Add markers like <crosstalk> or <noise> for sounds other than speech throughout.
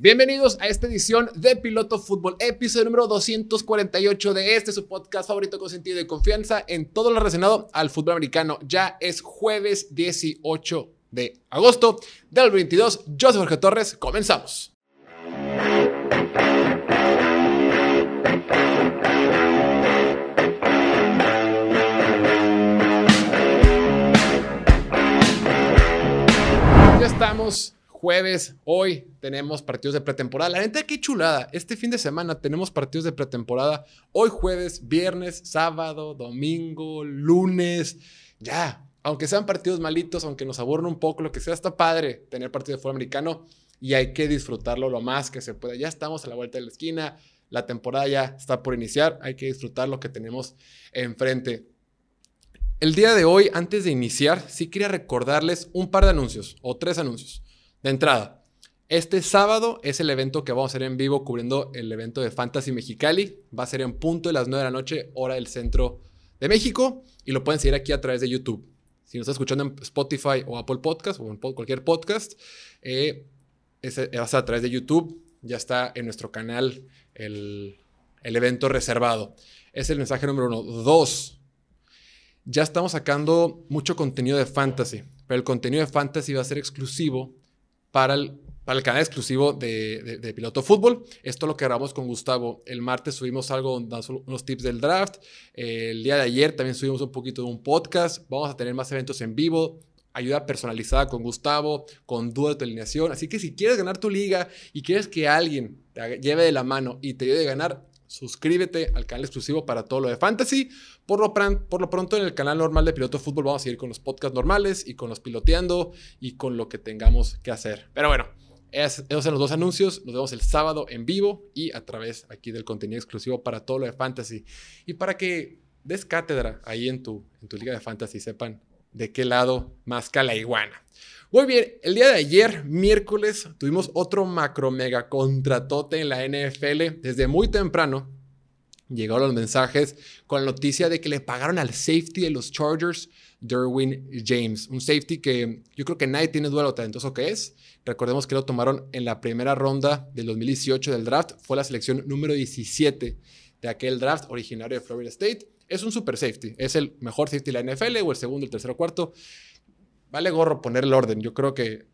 Bienvenidos a esta edición de Piloto Fútbol, episodio número 248 de este su podcast favorito con sentido de confianza en todo lo relacionado al fútbol americano. Ya es jueves 18 de agosto del 22. Yo soy Jorge Torres, comenzamos. Ya estamos jueves, hoy tenemos partidos de pretemporada. La neta, qué chulada. Este fin de semana tenemos partidos de pretemporada. Hoy jueves, viernes, sábado, domingo, lunes. Ya, aunque sean partidos malitos, aunque nos aburran un poco, lo que sea, está padre tener partidos de fútbol americano y hay que disfrutarlo lo más que se pueda. Ya estamos a la vuelta de la esquina. La temporada ya está por iniciar. Hay que disfrutar lo que tenemos enfrente. El día de hoy, antes de iniciar, sí quería recordarles un par de anuncios o tres anuncios. De entrada, este sábado es el evento que vamos a hacer en vivo cubriendo el evento de Fantasy Mexicali. Va a ser en punto de las 9 de la noche, hora del centro de México. Y lo pueden seguir aquí a través de YouTube. Si nos está escuchando en Spotify o Apple Podcast o en cualquier podcast, eh, va a ser a través de YouTube. Ya está en nuestro canal el, el evento reservado. Es el mensaje número uno. Dos, ya estamos sacando mucho contenido de fantasy, pero el contenido de fantasy va a ser exclusivo para el, canal exclusivo de, de, Piloto Fútbol. Esto lo que con Gustavo. El martes subimos algo, unos tips del draft. el día de ayer también subimos un poquito de un podcast. Vamos a tener más eventos en vivo. Ayuda personalizada con Gustavo, con duda de tu alineación. Así que si quieres ganar tu liga y quieres que alguien te lleve de la mano y te ayude a ganar, suscríbete al canal exclusivo para todo lo de fantasy. Por lo, por lo, pronto en el canal normal de Piloto Fútbol vamos a ir con los podcasts normales y con los piloteando y con lo que tengamos que hacer. Pero bueno, esos son los dos anuncios. Nos vemos el sábado en vivo y a través aquí del contenido exclusivo para todo lo de fantasy. Y para que des cátedra ahí en tu, en tu liga de fantasy, sepan de qué lado más la iguana. Muy bien, el día de ayer, miércoles, tuvimos otro macro mega contratote en la NFL. Desde muy temprano llegaron los mensajes con la noticia de que le pagaron al safety de los Chargers, Derwin James. Un safety que yo creo que nadie tiene duda de lo talentoso que es. Recordemos que lo tomaron en la primera ronda del 2018 del draft. Fue la selección número 17 de aquel draft originario de Florida State. Es un super safety. Es el mejor safety de la NFL o el segundo, el tercero, cuarto vale gorro poner el orden. Yo creo que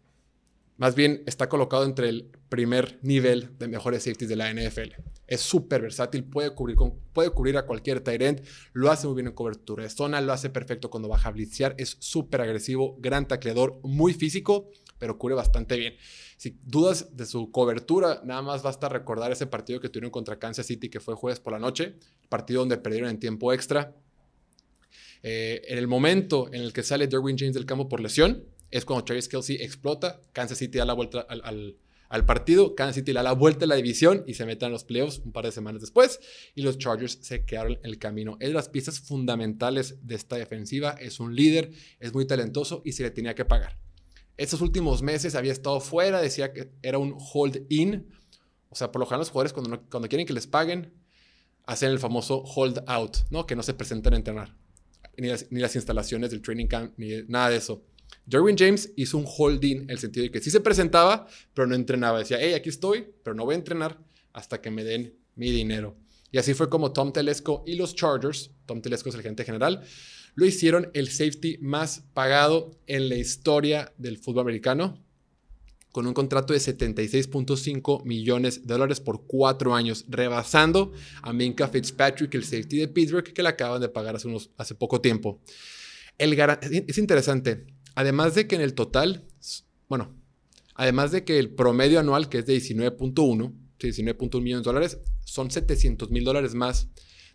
más bien está colocado entre el primer nivel de mejores safeties de la NFL. Es súper versátil, puede cubrir, puede cubrir a cualquier tight end, lo hace muy bien en cobertura de zona, lo hace perfecto cuando baja a blitzear, es súper agresivo, gran tacleador, muy físico, pero cubre bastante bien. Si dudas de su cobertura, nada más basta recordar ese partido que tuvieron contra Kansas City que fue jueves por la noche, partido donde perdieron en tiempo extra eh, en el momento en el que sale Derwin James del campo por lesión, es cuando Travis Kelsey explota, Kansas City da la vuelta al, partido, Kansas City da la vuelta a la división y se meten en los playoffs un par de semanas después y los Chargers se quedaron en el camino. Es de las piezas fundamentales de esta defensiva, es un líder, es muy talentoso y se le tenía que pagar. Estos últimos meses había estado fuera, decía que era un hold in, o sea, por lo general los jugadores cuando, cuando quieren que les paguen, hacen el famoso hold out, ¿no? Que no se presentan a entrenar ni las, instalaciones del training camp, ni nada de eso. Derwin James hizo un holding en el sentido de que sí se presentaba, pero no entrenaba. Decía, hey, aquí estoy, pero no voy a entrenar hasta que me den mi dinero. Y así fue como Tom Telesco y los Chargers, Tom Telesco es el gerente general, lo hicieron el safety más pagado en la historia del fútbol americano con un contrato de 76.5 millones de dólares por cuatro años, rebasando a Minka Fitzpatrick, el safety de Pittsburgh, que le acaban de pagar hace, unos, hace poco tiempo. Es interesante, además de que en el total, bueno, además de que el promedio anual, que es de 19.1, 19.1 millones de dólares, son 700 mil dólares más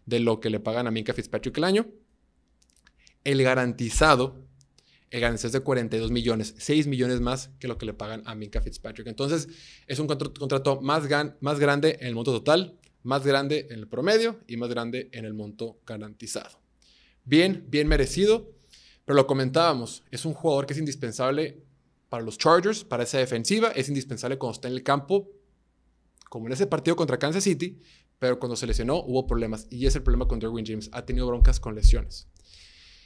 de lo que le pagan a Minka Fitzpatrick el año. El garantizado el ganancia es de 42 millones, 6 millones más que lo que le pagan a Minka Fitzpatrick. Entonces, es un contrato más, más grande en el monto total, más grande en el promedio y más grande en el monto garantizado. Bien, bien merecido, pero lo comentábamos, es un jugador que es indispensable para los Chargers, para esa defensiva, es indispensable cuando está en el campo, como en ese partido contra Kansas City, pero cuando se lesionó hubo problemas y es el problema con Derwin James, ha tenido broncas con lesiones.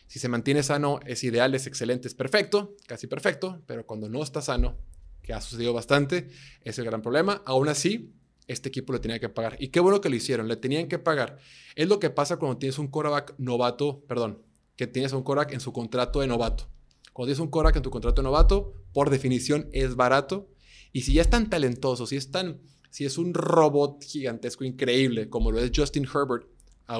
Si se mantiene sano, es ideal, es excelente, es perfecto, casi perfecto, pero cuando no está sano, que ha sucedido bastante, es el gran problema. Aún así, este equipo le tenía que pagar. Y qué bueno que lo hicieron, le tenían que pagar. Es lo que pasa cuando tienes un quarterback novato, perdón, que tienes un quarterback en su contrato de novato. Cuando tienes un quarterback en tu contrato de novato, por definición es barato. Y si ya es tan talentoso, si es tan, si es un robot gigantesco increíble como lo es Justin Herbert, a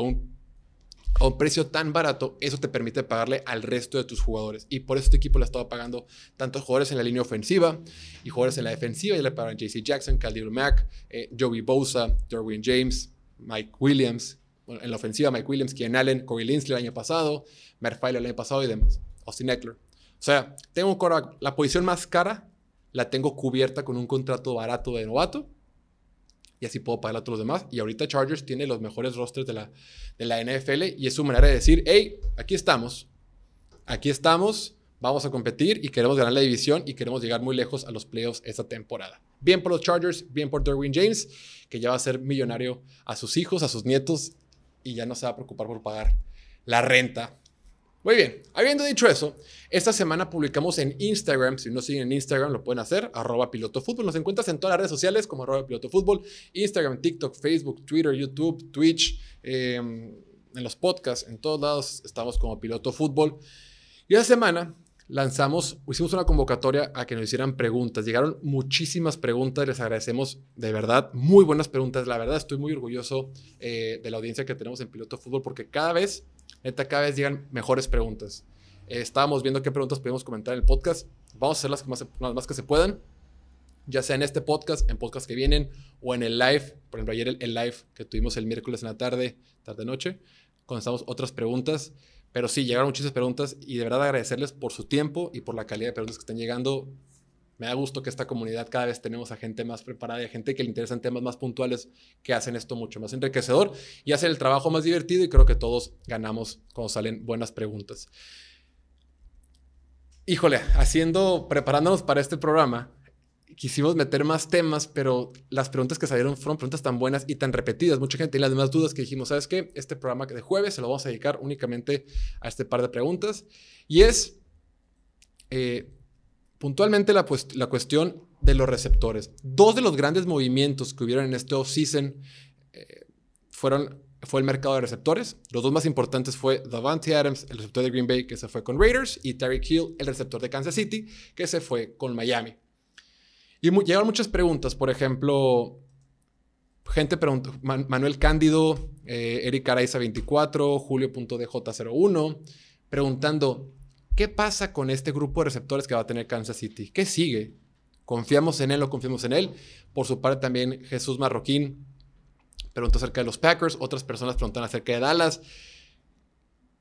a un precio tan barato, eso te permite pagarle al resto de tus jugadores. Y por eso este equipo le ha estado pagando tantos jugadores en la línea ofensiva y jugadores en la defensiva. Y le pagaron JC Jackson, Khalil Mack, eh, Joey Bosa, Derwin James, Mike Williams. en la ofensiva, Mike Williams, Kian Allen, Corey Linsley el año pasado, Merck el año pasado y demás. Austin Eckler. O sea, tengo un la posición más cara la tengo cubierta con un contrato barato de novato y así puedo pagar a todos los demás. Y ahorita Chargers tiene los mejores rosters de la, de la NFL y es su manera de decir, hey, aquí estamos, aquí estamos, vamos a competir y queremos ganar la división y queremos llegar muy lejos a los playoffs esta temporada. Bien por los Chargers, bien por Derwin James, que ya va a ser millonario a sus hijos, a sus nietos y ya no se va a preocupar por pagar la renta muy bien, habiendo dicho eso, esta semana publicamos en Instagram, si no siguen en Instagram lo pueden hacer, arroba pilotofútbol, nos encuentras en todas las redes sociales como arroba pilotofútbol, Instagram, TikTok, Facebook, Twitter, YouTube, Twitch, em, en los podcasts, en todos lados estamos como piloto fútbol. Y esta semana lanzamos, hicimos una convocatoria a que nos hicieran preguntas. Llegaron muchísimas preguntas, les agradecemos de verdad, muy buenas preguntas. La verdad estoy muy orgulloso eh, de la audiencia que tenemos en Piloto Fútbol porque cada vez Neta, cada vez llegan mejores preguntas. Eh, estábamos viendo qué preguntas podemos comentar en el podcast. Vamos a hacer las más, las más que se puedan, ya sea en este podcast, en podcasts que vienen o en el live. Por ejemplo, ayer el, live que tuvimos el miércoles en la tarde, tarde-noche, contestamos otras preguntas. Pero sí, llegaron muchísimas preguntas y de verdad agradecerles por su tiempo y por la calidad de preguntas que están llegando. Me da gusto que esta comunidad cada vez tenemos a gente más preparada y a gente que le interesan temas más puntuales que hacen esto mucho más enriquecedor y hacen el trabajo más divertido y creo que todos ganamos cuando salen buenas preguntas. Híjole, haciendo, preparándonos para este programa, quisimos meter más temas, pero las preguntas que salieron fueron preguntas tan buenas y tan repetidas. Mucha gente tiene las demás dudas que dijimos, ¿sabes qué? Este programa de jueves se lo vamos a dedicar únicamente a este par de preguntas. Y es, eh, puntualmente la, cuestión de los receptores. Dos de los grandes movimientos que hubieron en este offseason eh, fueron fue el mercado de receptores. Los dos más importantes fue Davante Adams, el receptor de Green Bay, que se fue con Raiders, y Terry Hill, el receptor de Kansas City, que se fue con Miami. Y llegaron muchas preguntas, por ejemplo, gente Manuel Cándido, eh, Eric Araiza 24, Julio.dj01, preguntando, ¿Qué pasa con este grupo de receptores que va a tener Kansas City? ¿Qué sigue? ¿Confiamos en él o confiamos en él? Por su parte también Jesús Marroquín preguntó acerca de los Packers, otras personas preguntan acerca de Dallas.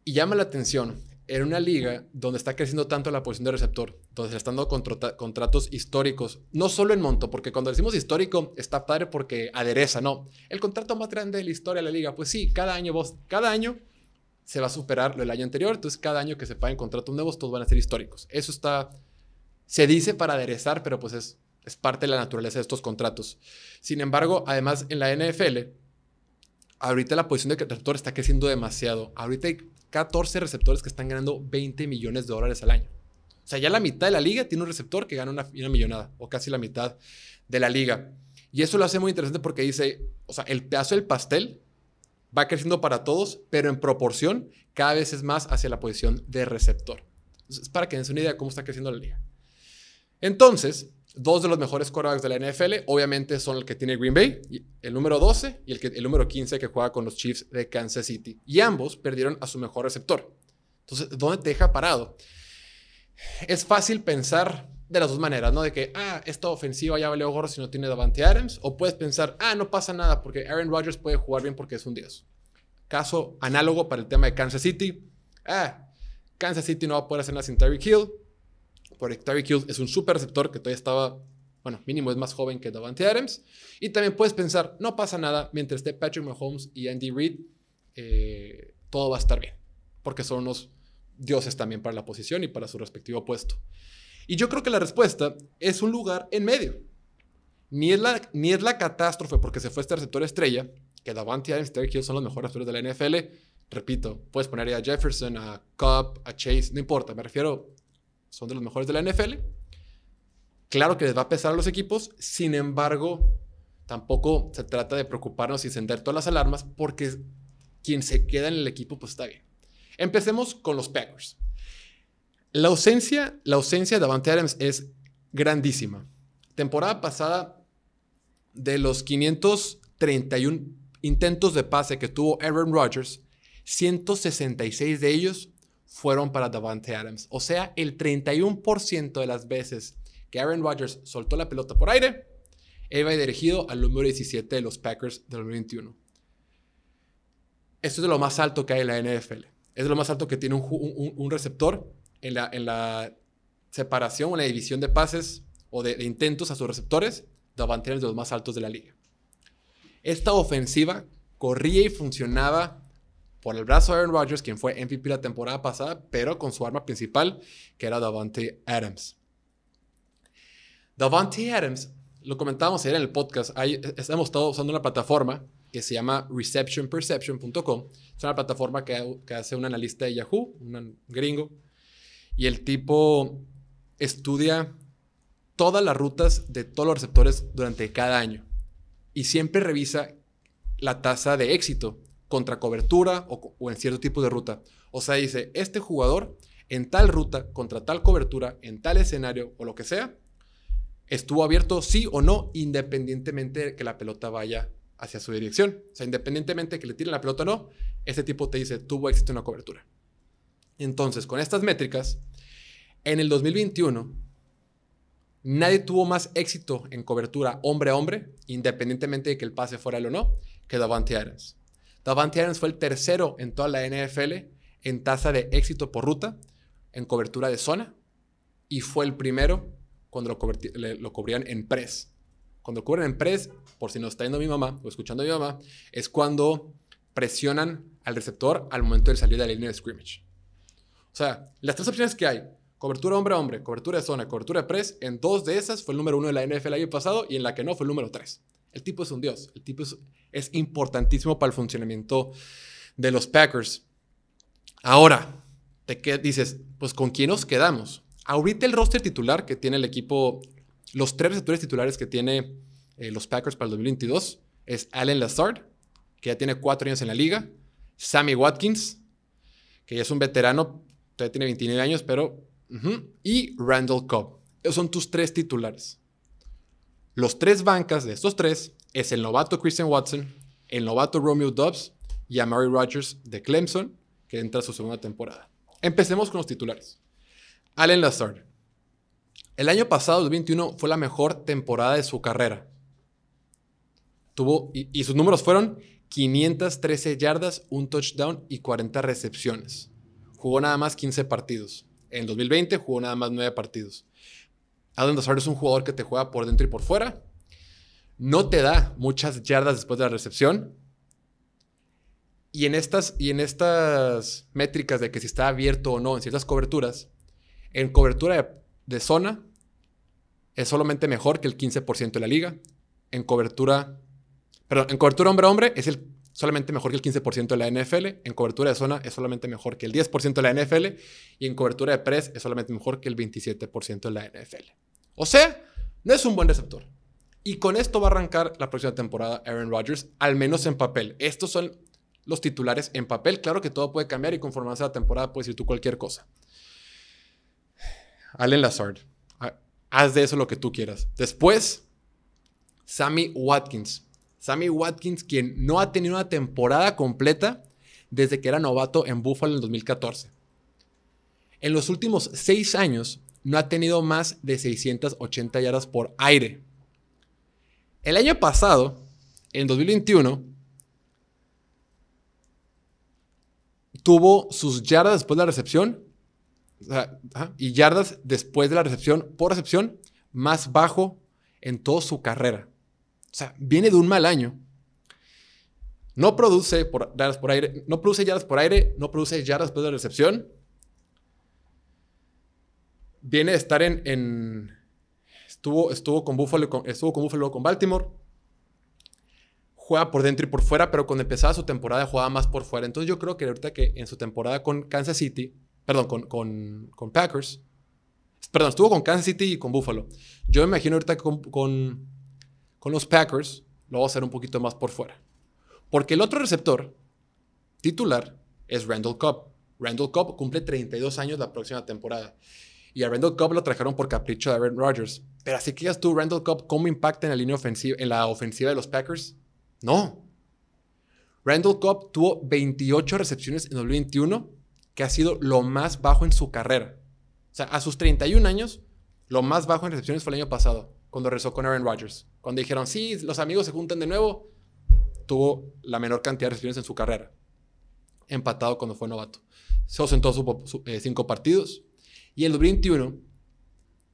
Y llama la atención, en una liga donde está creciendo tanto la posición de receptor, donde se están dando contratos históricos, no solo en monto, porque cuando decimos histórico está padre porque adereza, no. El contrato más grande de la historia de la liga, pues sí, cada año vos, cada año se va a superar lo del año anterior. Entonces, cada año que se paguen contratos nuevos, todos van a ser históricos. Eso está, se dice para aderezar, pero pues es, es parte de la naturaleza de estos contratos. Sin embargo, además, en la NFL, ahorita la posición de receptor está creciendo demasiado. Ahorita hay 14 receptores que están ganando 20 millones de dólares al año. O sea, ya la mitad de la liga tiene un receptor que gana una, una millonada, o casi la mitad de la liga. Y eso lo hace muy interesante porque dice, o sea, el pedazo del pastel va creciendo para todos, pero en proporción cada vez es más hacia la posición de receptor. Es para que den una idea de cómo está creciendo la liga. Entonces, dos de los mejores quarterbacks de la NFL, obviamente, son el que tiene Green Bay, el número 12 y el, que, el número 15 que juega con los Chiefs de Kansas City. Y ambos perdieron a su mejor receptor. Entonces, ¿dónde te deja parado? Es fácil pensar de las dos maneras, ¿no? De que, ah, esta ofensiva ya valió gorro si no tiene Davante Adams, o puedes pensar, ah, no pasa nada porque Aaron Rodgers puede jugar bien porque es un dios. Caso análogo para el tema de Kansas City, ah, Kansas City no va a poder hacer nada sin Tyreek Hill, porque Tyreek Hill es un super receptor que todavía estaba, bueno, mínimo es más joven que Davante Adams, y también puedes pensar, no pasa nada, mientras esté Patrick Mahomes y Andy Reid, eh, todo va a estar bien, porque son unos dioses también para la posición y para su respectivo puesto. Y yo creo que la respuesta es un lugar en medio. Ni es la, ni es la catástrofe porque se fue este receptor estrella, que Davante Adams y son los mejores receptores de la NFL. Repito, puedes poner a Jefferson, a Cobb, a Chase, no importa, me refiero, son de los mejores de la NFL. Claro que les va a pesar a los equipos, sin embargo, tampoco se trata de preocuparnos y encender todas las alarmas porque quien se queda en el equipo pues está bien. Empecemos con los Packers. La ausencia, la ausencia de Davante Adams es grandísima. Temporada pasada, de los 531 intentos de pase que tuvo Aaron Rodgers, 166 de ellos fueron para Davante Adams. O sea, el 31% de las veces que Aaron Rodgers soltó la pelota por aire, iba dirigido al número 17 de los Packers del 2021. Esto es de lo más alto que hay en la NFL. Es de lo más alto que tiene un, receptor en la, en la separación o la división de pases o de, intentos a sus receptores. Davante Adams de los más altos de la liga. Esta ofensiva corría y funcionaba por el brazo de Aaron Rodgers, quien fue MVP la temporada pasada, pero con su arma principal, que era Davante Adams. Davante Adams, lo comentábamos ayer en el podcast, ahí estamos todos usando una plataforma que se llama receptionperception.com. Es una plataforma que, que, hace un analista de Yahoo, un gringo, y el tipo estudia todas las rutas de todos los receptores durante cada año y siempre revisa la tasa de éxito contra cobertura o, en cierto tipo de ruta. O sea, dice, este jugador en tal ruta, contra tal cobertura, en tal escenario o lo que sea, estuvo abierto sí o no, independientemente de que la pelota vaya hacia su dirección. O sea, independientemente de que le tiren la pelota o no, ese tipo te dice, tuvo éxito en la cobertura. Entonces, con estas métricas, en el 2021, nadie tuvo más éxito en cobertura hombre a hombre, independientemente de que el pase fuera él o no, que Davante Adams. Davante Adams fue el tercero en toda la NFL en tasa de éxito por ruta, en cobertura de zona, y fue el primero cuando lo, lo cubrían en press. Cuando lo cubren en press, por si no está viendo mi mamá o escuchando a mi mamá, es cuando presionan al receptor al momento de salir de la línea de scrimmage. O sea, las tres opciones que hay, cobertura hombre a hombre, cobertura de zona, cobertura de press, en dos de esas fue el número uno de la NFL el año pasado y en la que no fue el número tres. El tipo es un dios. El tipo es, importantísimo para el funcionamiento de los Packers. Ahora, te qué dices, pues ¿con quién nos quedamos? Ahorita el roster titular que tiene el equipo, los tres receptores titulares que tiene eh, los Packers para el 2022 es Allen Lazard, que ya tiene cuatro años en la liga, Sammy Watkins, que ya es un veterano, todavía tiene 29 años, pero... y Randall Cobb. Esos son tus tres titulares. Los tres bancas de estos tres es el novato Christian Watson, el novato Romeo Dobbs y a Mary Rogers de Clemson, que entra a su segunda temporada. Empecemos con los titulares. Allen Lazard. El año pasado, 2021, fue la mejor temporada de su carrera. Tuvo, y, y sus números fueron 513 yardas, un touchdown y 40 recepciones. Jugó nada más 15 partidos. En 2020 jugó nada más 9 partidos. Allen Lazard es un jugador que te juega por dentro y por fuera. No te da muchas yardas después de la recepción. Y en estas, y en estas métricas de que si está abierto o no en ciertas coberturas, en cobertura de, zona es solamente mejor que el 15% de la liga. En cobertura, perdón, en cobertura hombre hombre es el, solamente mejor que el 15% de la NFL. En cobertura de zona es solamente mejor que el 10% de la NFL. Y en cobertura de press es solamente mejor que el 27% de la NFL. O sea, no es un buen receptor. Y con esto va a arrancar la próxima temporada Aaron Rodgers, al menos en papel. Estos son los titulares en papel. Claro que todo puede cambiar y conforme avance la temporada puedes decir tú cualquier cosa. Allen Lazard. Haz de eso lo que tú quieras. Después, Sammy Watkins. Sammy Watkins, quien no ha tenido una temporada completa desde que era novato en Buffalo en 2014. En los últimos seis años, no ha tenido más de 680 yardas por aire. El año pasado, en 2021, tuvo sus yardas después de la recepción y yardas después de la recepción por recepción más bajo en toda su carrera. O sea, viene de un mal año. No produce por, yardas por aire, no produce yardas por aire, no produce yardas después de la recepción viene de estar en, estuvo, estuvo, con Buffalo, estuvo con Buffalo con Baltimore. Juega por dentro y por fuera, pero cuando empezaba su temporada jugaba más por fuera. Entonces yo creo que ahorita que en su temporada con Kansas City, perdón, con, con, Packers, Perdón, estuvo con Kansas City y con Buffalo. Yo me imagino ahorita con, con, con los Packers lo va a hacer un poquito más por fuera. Porque el otro receptor titular es Randall Cobb. Randall Cobb cumple 32 años la próxima temporada. Y a Randall Cobb lo trajeron por capricho de Aaron Rodgers. Pero así que ya tú, Randall Cobb, ¿cómo impacta en la línea ofensiva, en la ofensiva de los Packers? No. Randall Cobb tuvo 28 recepciones en 2021, que ha sido lo más bajo en su carrera. O sea, a sus 31 años, lo más bajo en recepciones fue el año pasado, cuando rezó con Aaron Rodgers. Cuando dijeron, sí, los amigos se juntan de nuevo, tuvo la menor cantidad de recepciones en su carrera. Empatado cuando fue novato. Se ausentó eh, cinco partidos. Y el 2021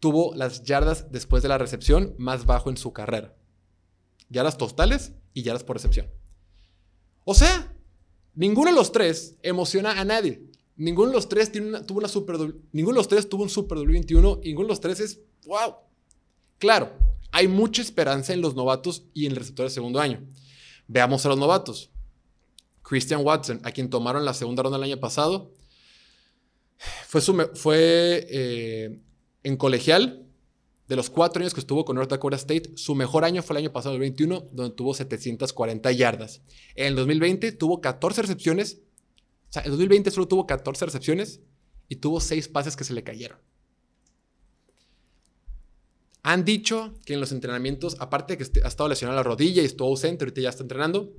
tuvo las yardas después de la recepción más bajo en su carrera. Yardas totales y yardas por recepción. O sea, ninguno de los tres emociona a nadie. Ninguno de los tres tuvo una super, ninguno de los tres tuvo un Super W21 y ninguno de los tres es wow. Claro, hay mucha esperanza en los novatos y en el receptor de segundo año. Veamos a los novatos. Christian Watson, a quien tomaron la segunda ronda el año pasado, fue, eh, en colegial, de los cuatro años que estuvo con North Dakota State, su mejor año fue el año pasado, el 21, donde tuvo 740 yardas. En el 2020 tuvo 14 recepciones. O sea, en el 2020 solo tuvo 14 recepciones y tuvo 6 pases que se le cayeron. Han dicho que en los entrenamientos, aparte de que ha estado lesionado la rodilla y estuvo ausente, ahorita ya está entrenando,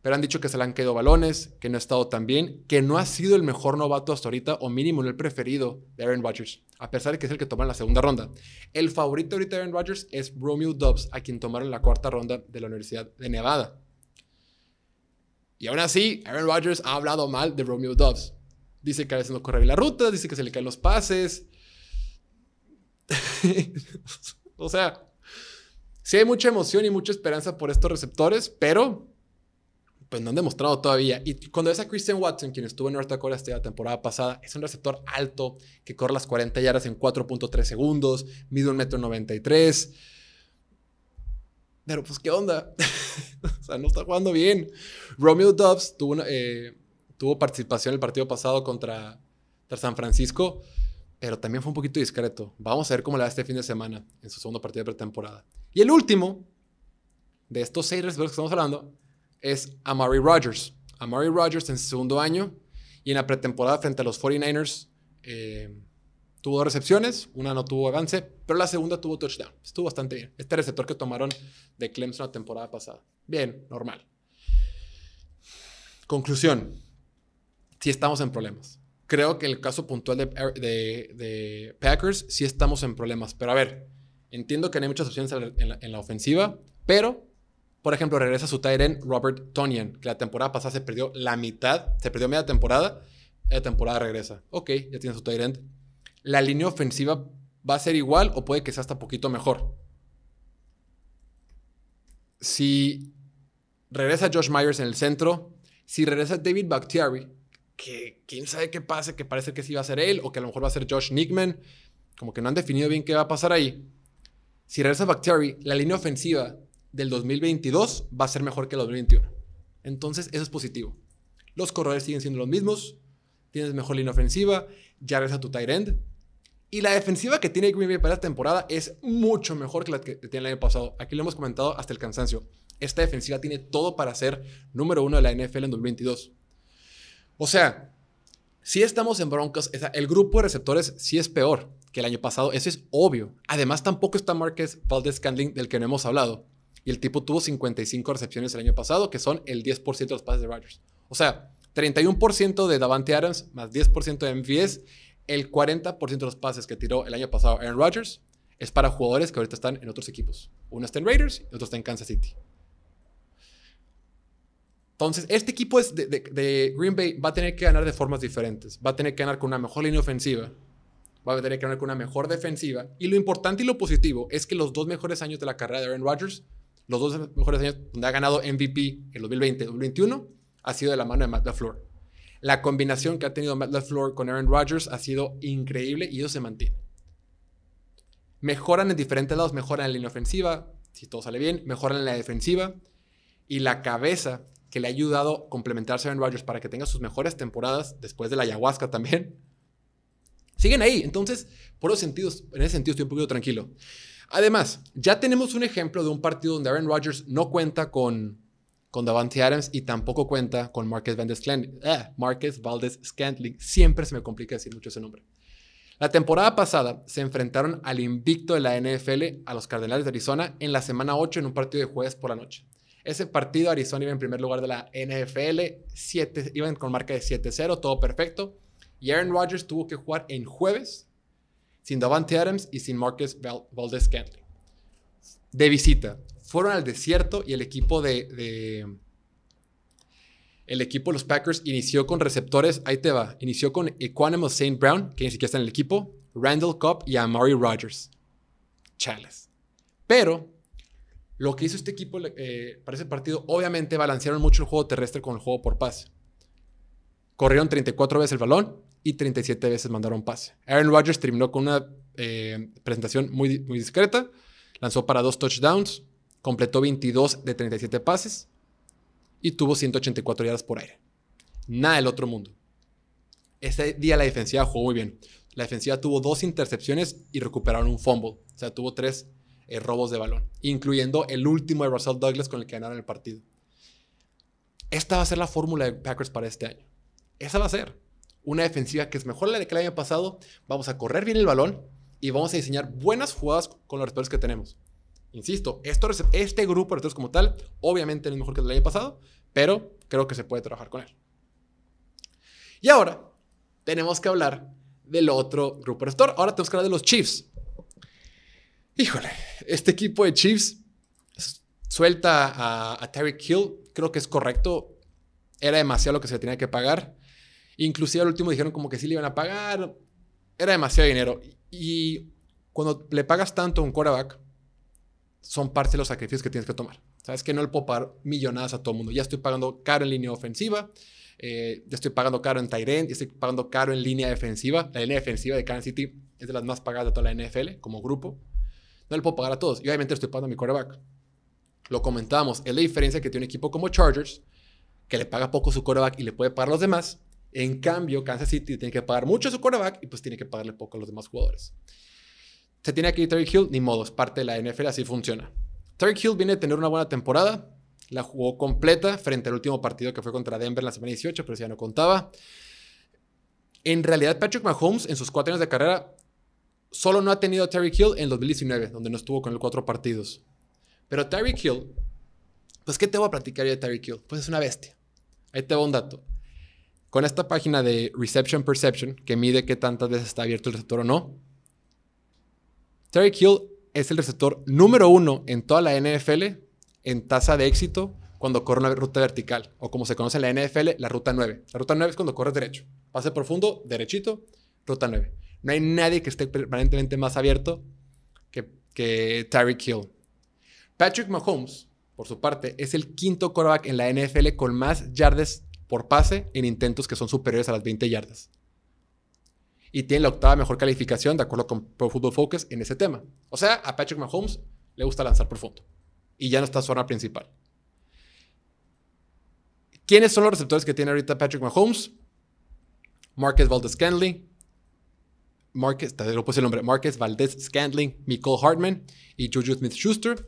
pero han dicho que se le han caído balones, que no ha estado tan bien, que no ha sido el mejor novato hasta ahorita, o mínimo no el preferido de Aaron Rodgers, a pesar de que es el que toma en la segunda ronda. El favorito ahorita de Aaron Rodgers es Romeo Dobbs, a quien tomaron en la cuarta ronda de la Universidad de Nevada. Y aún así, Aaron Rodgers ha hablado mal de Romeo Dobbs. Dice que a veces no corre bien la ruta, dice que se le caen los pases. <laughs> o sea, sí hay mucha emoción y mucha esperanza por estos receptores, pero pues no han demostrado todavía. Y cuando ves a Christian Watson, quien estuvo en North Dakota la temporada pasada, es un receptor alto que corre las 40 yardas en 4.3 segundos, mide un metro 93. Pero pues, ¿qué onda? <laughs> o sea, no está jugando bien. Romeo Dobbs tuvo, eh, tuvo participación en el partido pasado contra, San Francisco, pero también fue un poquito discreto. Vamos a ver cómo le va este fin de semana en su segundo partido de pretemporada. Y el último de estos seis receptores que estamos hablando es Amari Rogers. Amari Rogers en su segundo año y en la pretemporada frente a los 49ers eh, tuvo dos recepciones, una no tuvo avance, pero la segunda tuvo touchdown. Estuvo bastante bien. Este receptor que tomaron de Clemson la temporada pasada. Bien, normal. Conclusión. Sí estamos en problemas. Creo que el caso puntual de, Packers sí estamos en problemas. Pero a ver, entiendo que no hay muchas opciones en la, en ofensiva, pero por ejemplo, regresa su tight Robert Tonian, que la temporada pasada se perdió la mitad, se perdió media temporada, la temporada regresa. Ok, ya tiene su tight La línea ofensiva va a ser igual o puede que sea hasta poquito mejor. Si regresa Josh Myers en el centro, si regresa David Bakhtiari, que quién sabe qué pase, que parece que sí va a ser él, o que a lo mejor va a ser Josh Nickman, como que no han definido bien qué va a pasar ahí. Si regresa Bakhtiari, la línea ofensiva del 2022 va a ser mejor que el 2021. Entonces, eso es positivo. Los corredores siguen siendo los mismos, tienes mejor línea ofensiva, ya ves a tu tight end. Y la defensiva que tiene Green Bay para esta temporada es mucho mejor que la que tiene el año pasado. Aquí lo hemos comentado hasta el cansancio. Esta defensiva tiene todo para ser número uno de la NFL en 2022. O sea, si estamos en Broncos, el grupo de receptores sí es peor que el año pasado. Eso es obvio. Además, tampoco está Marquez Valdez Scandling, del que no hemos hablado. Y el tipo tuvo 55 recepciones el año pasado, que son el 10% de los pases de Rodgers. O sea, 31% de Davante Adams más 10% de MVS. El 40% de los pases que tiró el año pasado Aaron Rodgers es para jugadores que ahorita están en otros equipos. Uno está en Raiders y otro está en Kansas City. Entonces, este equipo es de, de, Green Bay va a tener que ganar de formas diferentes. Va a tener que ganar con una mejor línea ofensiva. Va a tener que ganar con una mejor defensiva. Y lo importante y lo positivo es que los dos mejores años de la carrera de Aaron Rodgers los dos mejores años donde ha ganado MVP en 2020 y 2021 ha sido de la mano de Matt LaFleur. La combinación que ha tenido Matt LaFleur con Aaron Rodgers ha sido increíble y eso se mantiene. Mejoran en diferentes lados, mejoran en la línea ofensiva, si todo sale bien, mejoran en la defensiva y la cabeza que le ha ayudado a complementarse a Aaron Rodgers para que tenga sus mejores temporadas después de la ayahuasca también. Siguen ahí. Entonces, por los sentidos, en ese sentido estoy un poquito tranquilo. Además, ya tenemos un ejemplo de un partido donde Aaron Rodgers no cuenta con, con Davante Adams y tampoco cuenta con Marquez. Ah, Marquez Valdez Scantling. Siempre se me complica decir mucho ese nombre. La temporada pasada se enfrentaron al invicto de la NFL a los Cardenales de Arizona en la semana 8 en un partido de jueves por la noche. Ese partido Arizona iba en primer lugar de la NFL, 7, iban con marca de 7-0, todo perfecto. Y Aaron Rodgers tuvo que jugar en jueves sin Davante Adams y sin Marcus Valdez Scantling. De visita. Fueron al desierto y el equipo de, el equipo de los Packers inició con receptores, ahí te va, inició con Equanimous St. Brown, que ni siquiera está en el equipo, Randall Cobb y Amari Rogers. Chales. Pero lo que hizo este equipo eh, para ese partido, obviamente balancearon mucho el juego terrestre con el juego por pase. Corrieron 34 veces el balón y 37 veces mandaron pase. Aaron Rodgers terminó con una eh, presentación muy, muy discreta. Lanzó para dos touchdowns, completó 22 de 37 pases y tuvo 184 yardas por aire. Nada del otro mundo. Ese día la defensiva jugó muy bien. La defensiva tuvo dos intercepciones y recuperaron un fumble. O sea, tuvo tres eh, robos de balón, incluyendo el último de Russell Douglas con el que ganaron el partido. Esta va a ser la fórmula de Packers para este año. Esa va a ser una defensiva que es mejor la que el año pasado. Vamos a correr bien el balón y vamos a diseñar buenas jugadas con los receptores que tenemos. Insisto, esto, este grupo de receptores como tal, obviamente no es mejor que el del año pasado, pero creo que se puede trabajar con él. Y ahora tenemos que hablar del otro grupo de receptor. Ahora tenemos que hablar de los Chiefs. Híjole, este equipo de Chiefs suelta a, a Terry Hill. Creo que es correcto. Era demasiado lo que se tenía que pagar. Inclusive al último dijeron como que sí le iban a pagar. Era demasiado dinero. Y cuando le pagas tanto a un quarterback, son parte de los sacrificios que tienes que tomar. Sabes que no le puedo pagar millonadas a todo el mundo. Ya estoy pagando caro en línea ofensiva. Eh, ya estoy pagando caro en Tyrant. Ya estoy pagando caro en línea defensiva. La línea defensiva de Kansas City es de las más pagadas de toda la NFL como grupo. No le puedo pagar a todos. Y obviamente estoy pagando a mi quarterback. Lo comentábamos. Es la diferencia que tiene un equipo como Chargers, que le paga poco su quarterback y le puede pagar a los demás. En cambio, Kansas City tiene que pagar mucho a su quarterback y pues tiene que pagarle poco a los demás jugadores. Se tiene ir Terry Hill, ni modo, es parte de la NFL, así funciona. Terry Hill viene a tener una buena temporada, la jugó completa frente al último partido que fue contra Denver en la semana 18, pero ya no contaba. En realidad, Patrick Mahomes en sus cuatro años de carrera solo no ha tenido a Terry Hill en 2019, donde no estuvo con los cuatro partidos. Pero Terry Hill, pues, ¿qué te voy a platicar yo de Terry Hill? Pues es una bestia. Ahí te va un dato. Con esta página de Reception Perception, que mide qué tantas veces está abierto el receptor o no, Terry Hill es el receptor número uno en toda la NFL en tasa de éxito cuando corre una ruta vertical, o como se conoce en la NFL, la ruta 9. La ruta 9 es cuando corres derecho. Pase profundo, derechito, ruta 9. No hay nadie que esté permanentemente más abierto que, que Tyreek Hill. Patrick Mahomes, por su parte, es el quinto quarterback en la NFL con más yardas por pase en intentos que son superiores a las 20 yardas. Y tiene la octava mejor calificación, de acuerdo con Pro Football Focus, en ese tema. O sea, a Patrick Mahomes le gusta lanzar profundo. Y ya no está zona principal. ¿Quiénes son los receptores que tiene ahorita Patrick Mahomes? Marquez Valdez Scandling, Te lo puse el nombre, Marquez Valdez Scandling, Nicole Hartman y Juju Smith Schuster.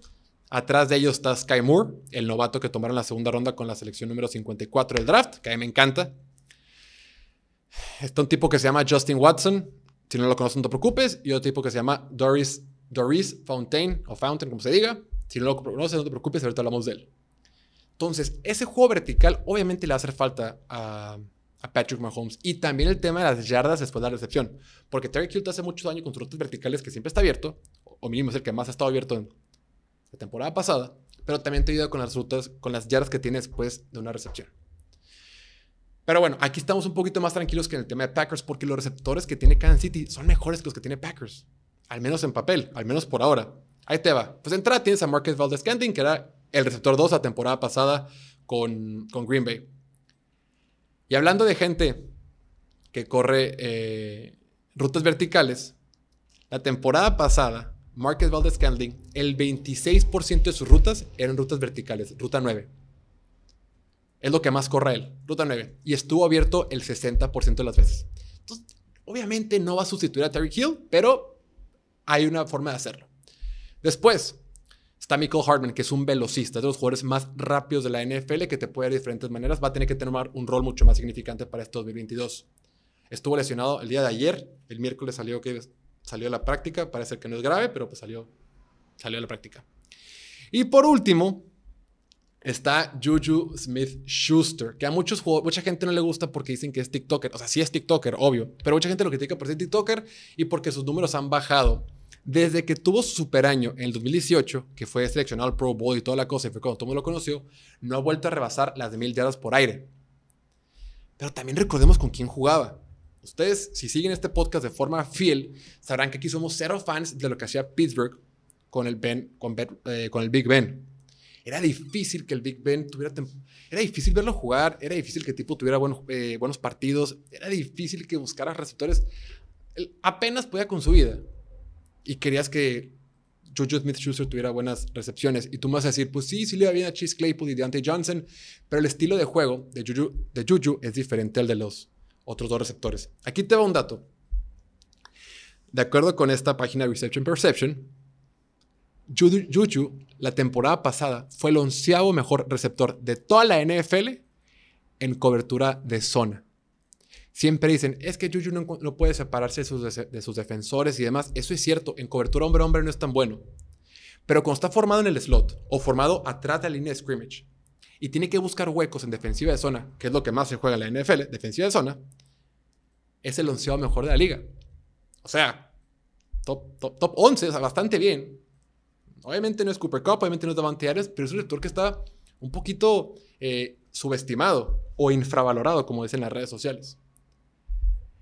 Atrás de ellos está Sky Moore, el novato que tomaron la segunda ronda con la selección número 54 del draft, que a mí me encanta. Está un tipo que se llama Justin Watson, si no lo conoces no te preocupes, y otro tipo que se llama Doris, Doris Fontaine, o Fountain, como se diga. Si no lo conoces no te preocupes, ahorita hablamos de él. Entonces, ese juego vertical obviamente le va a hacer falta a, Patrick Mahomes. Y también el tema de las yardas después de la recepción. Porque Terry Hill hace muchos años con sus rutas verticales que siempre está abierto, o mínimo es el que más ha estado abierto en, la temporada pasada, pero también te ayuda con las rutas, con las yardas que tienes después de una recepción. Pero bueno, aquí estamos un poquito más tranquilos que en el tema de Packers porque los receptores que tiene Kansas City son mejores que los que tiene Packers. Al menos en papel, al menos por ahora. Ahí te va. Pues entrada tienes a Marcus Valdez Scantling, que era el receptor 2 la temporada pasada con, con Green Bay. Y hablando de gente que corre eh, rutas verticales, la temporada pasada Marcus Valdez Scantling, el 26% de sus rutas eran rutas verticales, ruta 9. Es lo que más corre él, ruta 9. Y estuvo abierto el 60% de las veces. Obviamente no va a sustituir a Terry Hill, pero hay una forma de hacerlo. Después está Michael Hartman, que es un velocista, es de los jugadores más rápidos de la NFL que te puede dar de diferentes maneras. Va a tener que tener un rol mucho más significante para este 2022. Estuvo lesionado el día de ayer, el miércoles salió que salió a la práctica, parece que no es grave, pero pues salió, salió a la práctica. Y por último, está Juju Smith Schuster, que a muchos mucha gente no le gusta porque dicen que es TikToker. O sea, sí es TikToker, obvio, pero mucha gente lo critica por ser TikToker y porque sus números han bajado. Desde que tuvo su super año en el 2018, que fue seleccionado al Pro Bowl y toda la cosa, y fue cuando todo el mundo lo conoció, no ha vuelto a rebasar las de mil yardas por aire. Pero también recordemos con quién jugaba. Ustedes, si siguen este podcast de forma fiel, sabrán que aquí somos cero fans de lo que hacía Pittsburgh con el, eh, Big Ben. Era difícil que el Big Ben tuviera... Era difícil verlo jugar, era difícil que el tipo tuviera eh, buenos partidos, era difícil que buscara receptores. Apenas podía con su vida y querías que Juju Smith-Schuster tuviera buenas recepciones. Y tú me vas a decir, pues sí, sí le iba bien a Chase Claypool y Deontay Johnson, pero el estilo de juego de Juju, Juju es diferente al de los otros dos receptores. Aquí te va un dato. De acuerdo con esta página Reception Perception, Juju la temporada pasada fue el onceavo mejor receptor de toda la NFL en cobertura de zona siempre dicen, es que Juju no, puede separarse de sus, de sus, defensores y demás. Eso es cierto, en cobertura hombre a hombre no es tan bueno. Pero cuando está formado en el slot o formado atrás de la línea de scrimmage y tiene que buscar huecos en defensiva de zona, que es lo que más se juega en la NFL, defensiva de zona, es el onceavo mejor de la liga. O sea, top, top, 11, o bastante bien. Obviamente no es Cooper Cup, obviamente no es Davante Adams, pero es un lector que está un poquito eh, subestimado o infravalorado, como dicen las redes sociales.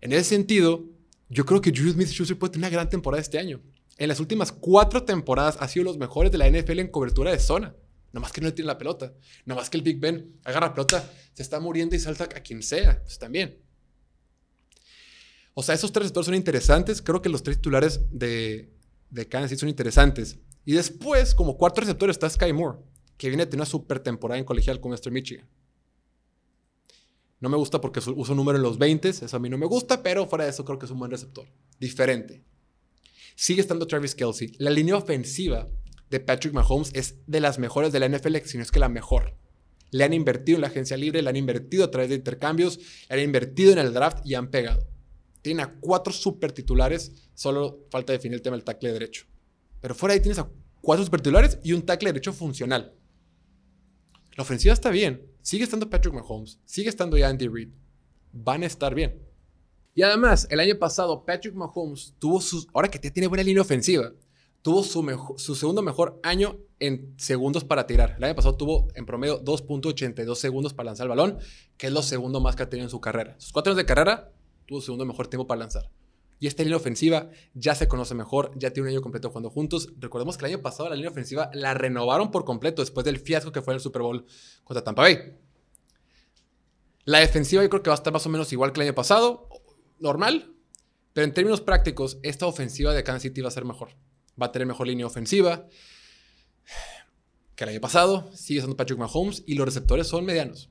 En ese sentido, yo creo que Juju Smith-Schuster puede tener una gran temporada este año. En las últimas cuatro temporadas ha sido los mejores de la NFL en cobertura de zona. No más que no tiene la pelota. No más que el Big Ben agarra la pelota, se está muriendo y salta a quien sea. También. O sea, esos tres receptores son interesantes. Creo que los tres titulares de, de Kansas City son interesantes. Y después, como cuarto receptor, está Sky Moore, que viene a tener una super temporada en colegial con Western Michigan. No me gusta porque uso un número en los 20, eso a mí no me gusta, pero fuera de eso creo que es un buen receptor. Diferente. Sigue estando Travis Kelsey. La línea ofensiva de Patrick Mahomes es de las mejores de la NFL, si no es que la mejor. Le han invertido en la agencia libre, le han invertido a través de intercambios, le han invertido en el draft y han pegado. Tiene a cuatro super titulares, solo falta definir el tema del tackle derecho. Pero fuera ahí tienes a cuatro super titulares y un tackle derecho funcional. La ofensiva está bien, Sigue estando Patrick Mahomes, sigue estando ya Andy Reid. Van a estar bien. Y además, el año pasado, Patrick Mahomes tuvo sus. Ahora que tiene buena línea ofensiva, tuvo su, su segundo mejor año en segundos para tirar. El año pasado tuvo en promedio 2.82 segundos para lanzar el balón, que es lo segundo más que ha tenido en su carrera. Sus cuatro años de carrera, tuvo su segundo mejor tiempo para lanzar. Y esta línea ofensiva ya se conoce mejor, ya tiene un año completo jugando juntos. Recordemos que el año pasado la línea ofensiva la renovaron por completo después del fiasco que fue el Super Bowl contra Tampa Bay. La defensiva yo creo que va a estar más o menos igual que el año pasado, normal. Pero en términos prácticos, esta ofensiva de Kansas City va a ser mejor. Va a tener mejor línea ofensiva que el año pasado. Sigue siendo Patrick Mahomes y los receptores son medianos.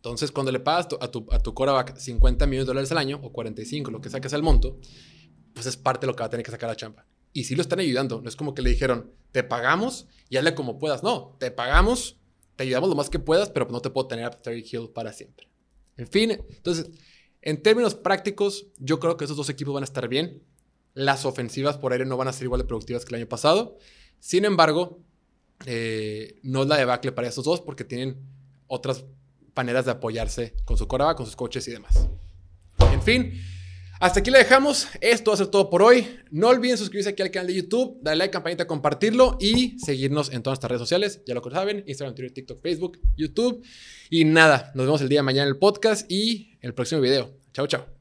Entonces, cuando le pagas a tu, a tu quarterback 50 millones de dólares al año, o 45, lo que saques al monto, pues es parte de lo que va a tener que sacar la champa. Y sí lo están ayudando. No es como que le dijeron, te pagamos y hazle como puedas. No, te pagamos, te ayudamos lo más que puedas, pero no te puedo tener a Terry Hill para siempre. En fin, entonces, en términos prácticos, yo creo que esos dos equipos van a estar bien. Las ofensivas por aire no van a ser igual de productivas que el año pasado. Sin embargo, eh, no es la debacle para esos dos porque tienen otras maneras de apoyarse con su coraba, con sus coches y demás. En fin, hasta aquí le dejamos. Esto va a ser todo por hoy. No olviden suscribirse aquí al canal de YouTube, darle like, campanita, compartirlo y seguirnos en todas nuestras redes sociales. Ya lo saben, Instagram, Twitter, TikTok, Facebook, YouTube. Y nada, nos vemos el día de mañana en el podcast y el próximo video. Chao, chao.